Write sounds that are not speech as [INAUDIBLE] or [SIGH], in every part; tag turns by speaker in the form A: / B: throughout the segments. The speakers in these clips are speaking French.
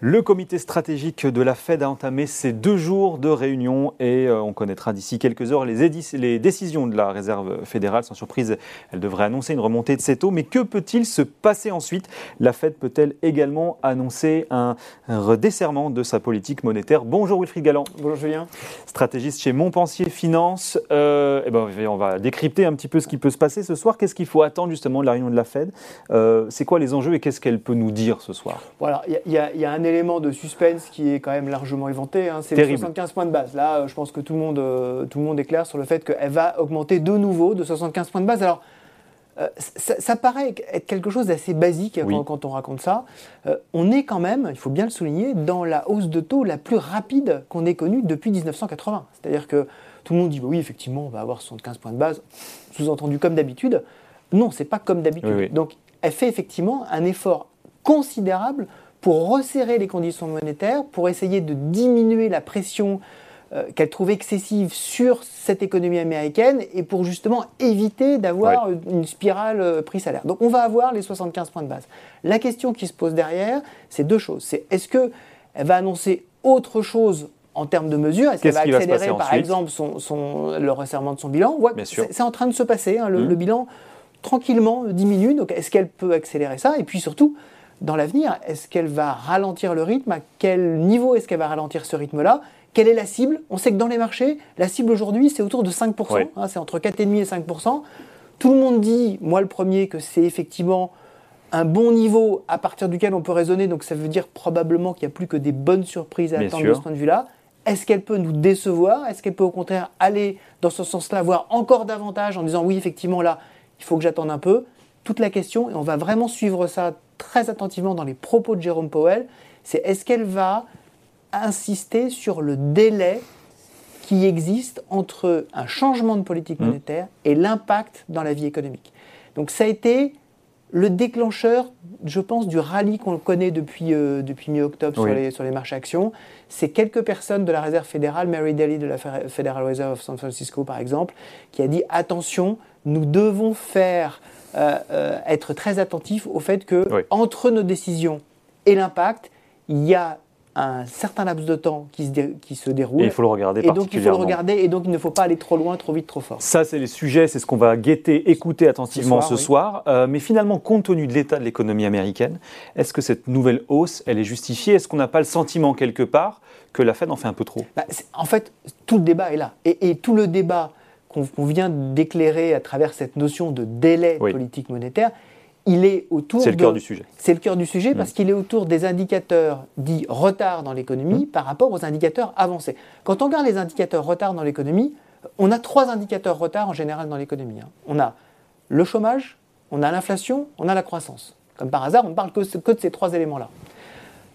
A: Le comité stratégique de la Fed a entamé ses deux jours de réunion et euh, on connaîtra d'ici quelques heures les, les, décisions de la Réserve fédérale. Sans surprise, elle devrait annoncer une remontée de ses taux. Mais que peut-il se passer ensuite? La Fed peut-elle également annoncer un, redesserrement de sa politique monétaire? Bonjour Wilfried Galland.
B: Bonjour Julien.
A: Stratégiste chez Montpensier Finance. Euh, eh ben, on va décrypter un petit peu ce qui peut se passer ce soir. Qu'est-ce qu'il faut attendre justement de la réunion de la Fed? Euh, C'est quoi les enjeux et qu'est-ce qu'elle peut nous dire ce soir?
B: Voilà, il y, y, a un élément de suspense qui est quand même largement éventé. Hein. C'est les 75 points de base. Là, euh, je pense que tout le, monde, euh, tout le monde est clair sur le fait qu'elle va augmenter de nouveau de 75 points de base. Alors, euh, ça, paraît être quelque chose d'assez basique quand, on raconte ça. on est quand même, il faut bien le souligner, dans la hausse de taux la plus rapide qu'on ait connue depuis 1980. C'est-à-dire que tout le monde dit bah oui, effectivement, on va avoir 75 points de base, sous-entendu comme d'habitude. Non, c'est pas comme d'habitude. Donc, elle fait effectivement un effort considérable pour resserrer les conditions monétaires, pour essayer de diminuer la pression euh, qu'elle trouve excessive sur cette économie américaine et pour justement éviter d'avoir une spirale euh, prix-salaire. Donc on va avoir les 75 points de base. La question qui se pose derrière, c'est deux choses. C'est est-ce qu'elle va annoncer autre chose en termes de mesures? Est-ce qu'elle va accélérer par exemple son, le resserrement de son bilan? C'est en train de se passer. Hein. le, mmh. le, bilan tranquillement diminue. Donc est-ce qu'elle peut accélérer ça? Et puis surtout, dans l'avenir Est-ce qu'elle va ralentir le rythme? À quel niveau est-ce qu'elle va ralentir ce rythme-là? Quelle est la cible? On sait que dans les marchés, la cible aujourd'hui, c'est autour de 5%. Hein, c'est entre 4,5 et 5%. Tout le monde dit, moi le premier, que c'est effectivement un bon niveau à partir duquel on peut raisonner. Donc ça veut dire probablement qu'il n'y a plus que des bonnes surprises à attendre de ce point de vue-là. Est-ce qu'elle peut nous décevoir? Est-ce qu'elle peut au contraire aller dans ce sens-là, voir encore davantage en disant oui, effectivement, là, il faut que j'attende un peu? Toute la question, et on va vraiment suivre ça très attentivement dans les propos de Jérôme Powell, c'est est-ce qu'elle va insister sur le délai qui existe entre un changement de politique mmh. monétaire et l'impact dans la vie économique? Donc ça a été le déclencheur, je pense, du rallye qu'on connaît depuis, euh, depuis mi-octobre sur, les, sur les marchés actions. C'est quelques personnes de la Réserve fédérale, Mary Daly de la Federal Reserve of San Francisco par exemple, qui a dit attention, nous devons faire euh, euh, être très attentif au fait que entre nos décisions et l'impact, il y a un certain laps de temps qui se, qui se déroule.
A: Et il faut le regarder
B: et donc il faut le regarder et donc il ne faut pas aller trop loin, trop vite, trop fort.
A: Ça, c'est les sujets, c'est ce qu'on va guetter, écouter attentivement ce soir. Euh, mais finalement, compte tenu de l'état de l'économie américaine, est-ce que cette nouvelle hausse, elle est justifiée? Est-ce qu'on n'a pas le sentiment quelque part que la Fed en fait un peu trop?
B: Bah, En fait, tout le débat est là. Et, et tout le débat qu'on vient d'éclairer à travers cette notion de délai politique monétaire, il est autour.
A: C'est le cœur du sujet.
B: C'est le cœur du sujet parce mm. qu'il est autour des indicateurs dits retard dans l'économie mm. par rapport aux indicateurs avancés. Quand on regarde les indicateurs retard dans l'économie, on a trois indicateurs retard en général dans l'économie. Hein. On a le chômage, on a l'inflation, on a la croissance. Comme par hasard, on ne parle que de ces trois éléments-là.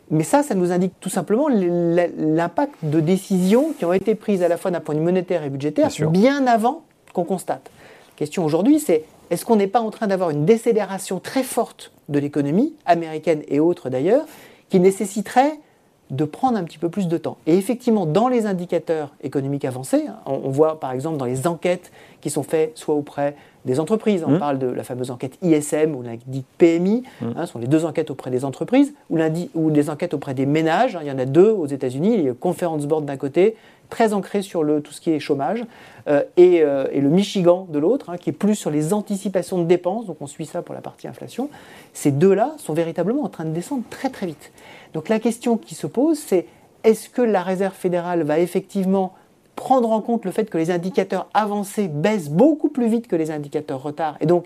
B: Mais ça, ça nous indique tout simplement l'impact de décisions qui ont été prises à la fois d'un point de vue monétaire et budgétaire bien, avant qu'on constate. La question aujourd'hui, c'est est-ce qu'on n'est pas en train d'avoir une décélération très forte de l'économie, américaine et autres d'ailleurs, qui nécessiterait de prendre un petit peu plus de temps? Et effectivement, dans les indicateurs économiques avancés, hein, on, voit par exemple dans les enquêtes qui sont faites soit auprès des entreprises, on mmh. parle de la fameuse enquête ISM ou dite PMI, mmh. hein, ce sont les deux enquêtes auprès des entreprises, ou, ou des enquêtes auprès des ménages, hein, il y en a deux aux États-Unis, il y a Conference Board d'un côté, très ancré sur le, tout ce qui est chômage, euh, et, euh, et, le Michigan de l'autre, qui est plus sur les anticipations de dépenses, donc on suit ça pour la partie inflation. Ces deux-là sont véritablement en train de descendre très très vite. Donc la question qui se pose, c'est est-ce que la Réserve fédérale va effectivement prendre en compte le fait que les indicateurs avancés baissent beaucoup plus vite que les indicateurs retard, et donc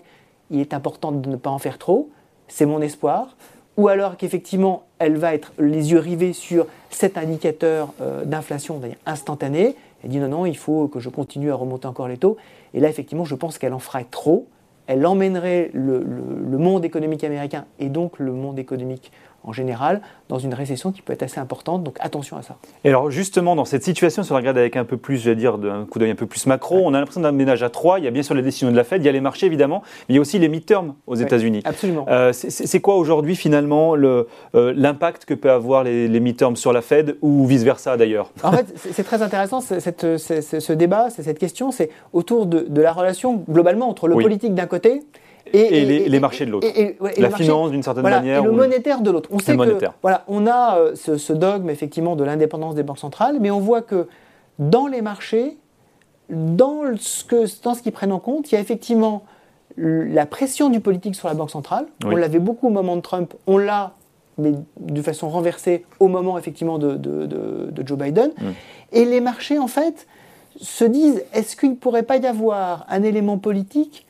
B: il est important de ne pas en faire trop, c'est mon espoir, ou alors qu'effectivement elle va être les yeux rivés sur cet indicateur euh, d'inflation instantané, elle dit non, non, il faut que je continue à remonter encore les taux, et là effectivement je pense qu'elle en ferait trop, elle emmènerait le, monde économique américain et donc le monde économique en général dans une récession qui peut être assez importante. Donc attention à ça.
A: Et alors justement, dans cette situation, si on regarde avec un peu plus, j'allais dire, d'un coup d'œil un peu plus macro, on a l'impression d'un ménage à trois. Il y a bien sûr les décisions de la Fed, il y a les marchés évidemment, mais il y a aussi les midterms aux États-Unis.
B: Absolument.
A: Euh, c'est quoi aujourd'hui finalement euh, l'impact que peut avoir les, les midterms sur la Fed ou vice versa d'ailleurs?
B: En fait, c'est très intéressant cette, ce débat, cette question, c'est autour de, la relation globalement entre le politique d'un côté
A: et, les, marchés de l'autre. la finance d'une certaine manière.
B: Et le monétaire de l'autre. On sait que voilà, on a euh, ce, dogme effectivement de l'indépendance des banques centrales, mais on voit que dans les marchés, dans ce, que, dans ce qu'ils prennent en compte, il y a effectivement la pression du politique sur la banque centrale. On l'avait beaucoup au moment de Trump, on l'a mais de façon renversée au moment effectivement de, de, Joe Biden. Mm. Et les marchés, en fait, se disent, est-ce qu'il ne pourrait pas y avoir un élément politique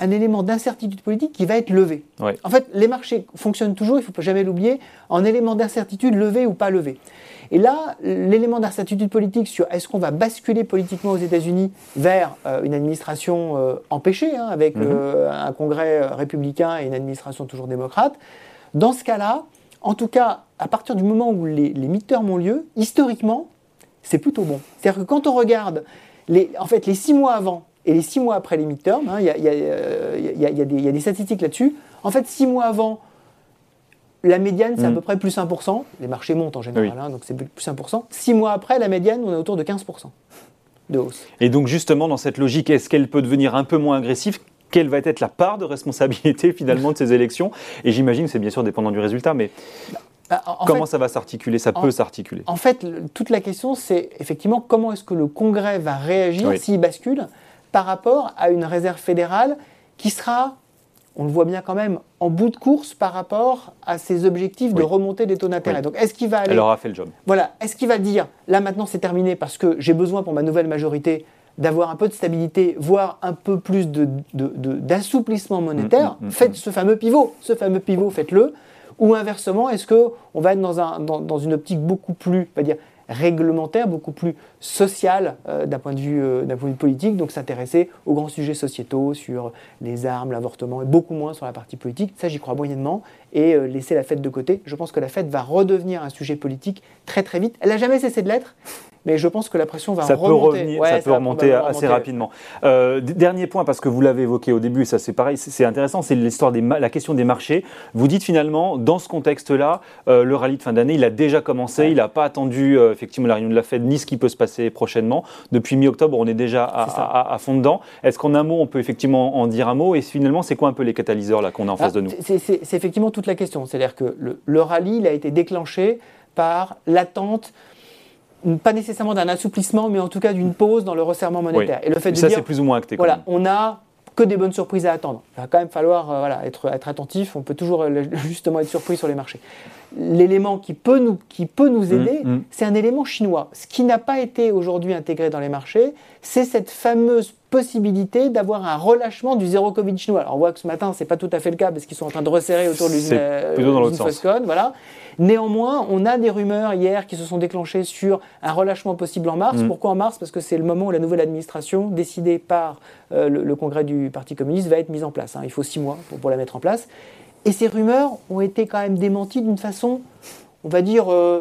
B: un élément d'incertitude politique qui va être levé. En fait, les marchés fonctionnent toujours, il ne faut jamais l'oublier, en élément d'incertitude levé ou pas levé. Et là, l'élément d'incertitude politique sur est-ce qu'on va basculer politiquement aux États-Unis vers euh, une administration euh, empêchée, hein, avec mhm. euh, un Congrès républicain et une administration toujours démocrate, dans ce cas-là, en tout cas, à partir du moment où les, les midterms ont lieu, historiquement, c'est plutôt bon. C'est-à-dire que quand on regarde, les, en fait, les six mois avant, et les six mois après les midterms, il y, a des statistiques là-dessus. En fait, six mois avant, la médiane, c'est à mm. peu près plus 1%. Les marchés montent en général, hein, donc c'est plus 1%. Six mois après, la médiane, on est autour de 15% de hausse.
A: Et donc, justement, dans cette logique, est-ce qu'elle peut devenir un peu moins agressive? Quelle va être la part de responsabilité [LAUGHS] finalement de ces élections? Et j'imagine que c'est bien sûr dépendant du résultat, mais bah, comment ça va s'articuler? Ça peut s'articuler.
B: En fait, toute la question, c'est effectivement comment est-ce que le Congrès va réagir s'il bascule? Par rapport à une réserve fédérale qui sera, on le voit bien quand même, en bout de course par rapport à ses objectifs de remontée des taux d'intérêt. Donc est-ce qu'il va aller...
A: Elle aura fait le job.
B: Voilà. Est-ce qu'il va dire, là maintenant c'est terminé parce que j'ai besoin pour ma nouvelle majorité d'avoir un peu de stabilité, voire un peu plus d'assouplissement de, monétaire, mm, mm, mm, faites ce fameux pivot. Ce fameux pivot, faites-le. Ou inversement, est-ce qu'on va être dans, un, dans, dans, une optique beaucoup plus, on va dire, réglementaire, beaucoup plus social euh, d'un point, de vue, euh, d'un point de vue politique, donc s'intéresser aux grands sujets sociétaux sur les armes, l'avortement, et beaucoup moins sur la partie politique. Ça, j'y crois moyennement, et euh, laisser la fête de côté. Je pense que la fête va redevenir un sujet politique très très vite. Elle n'a jamais cessé de l'être, mais je pense que la pression va
A: ça
B: remonter.
A: Peut revenir, ça, peut remonter assez rapidement. Euh, dernier point, parce que vous l'avez évoqué au début, ça c'est pareil, c'est intéressant, c'est l'histoire des la question des marchés. Vous dites finalement, dans ce contexte-là, euh, le rallye de fin d'année, il a déjà commencé, il n'a pas attendu euh, effectivement la réunion de la Fed ni ce qui peut se passer prochainement. Depuis mi-octobre, on est déjà à, fond dedans. Est-ce qu'en un mot, on peut effectivement en dire un mot? Et finalement, c'est quoi un peu les catalyseurs là qu'on a en face de nous?
B: C'est effectivement toute la question. C'est-à-dire que le, le rallye, il a été déclenché par l'attente pas nécessairement d'un assouplissement, mais en tout cas d'une pause dans le resserrement monétaire.
A: Et le fait de ça, c'est plus ou moins acté.
B: Voilà, on a que des bonnes surprises à attendre. Il va quand même falloir euh, voilà, être, être attentif. On peut toujours euh, [LAUGHS] justement être surpris sur les marchés. L'élément qui peut nous, qui peut nous mm, aider, mm. c'est un élément chinois. Ce qui n'a pas été aujourd'hui intégré dans les marchés, c'est cette fameuse possibilité d'avoir un relâchement du zéro Covid chinois. Alors on voit que ce matin, c'est pas tout à fait le cas parce qu'ils sont en train de resserrer autour de l'usine Foxconn. Voilà. Néanmoins, on a des rumeurs hier qui se sont déclenchées sur un relâchement possible en mars. Mm. Pourquoi en mars? Parce que c'est le moment où la nouvelle administration, décidée par euh, le, congrès du Parti communiste, va être mise en place. Hein. Il faut six mois pour, la mettre en place. Et ces rumeurs ont été quand même démenties d'une façon, on va dire, euh,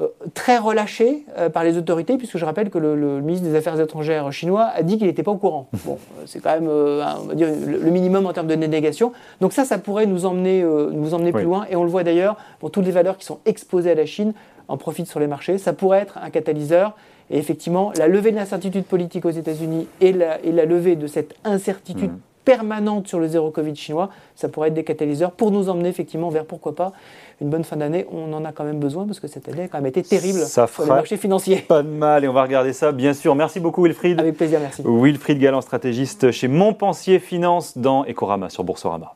B: euh, très relâché euh, par les autorités, puisque je rappelle que le, ministre des Affaires étrangères chinois a dit qu'il n'était pas au courant. Bon, euh, c'est quand même, on va dire, le, minimum en termes de dénégation. Donc ça, ça pourrait nous emmener, nous emmener plus loin. Et on le voit d'ailleurs, pour toutes les valeurs qui sont exposées à la Chine, en profitent sur les marchés. Ça pourrait être un catalyseur. Et effectivement, la levée de l'incertitude politique aux États-Unis et la, et la, levée de cette incertitude mm. Permanente sur le zéro Covid chinois, ça pourrait être des catalyseurs pour nous emmener effectivement vers, pourquoi pas, une bonne fin d'année, on en a quand même besoin parce que cette année a quand même été terrible ça pour les marchés financiers.
A: Pas de mal et on va regarder ça bien sûr. Merci beaucoup Wilfried.
B: Avec plaisir, merci.
A: Wilfried Galland, stratégiste chez Montpensier Finance dans Ecorama sur Boursorama.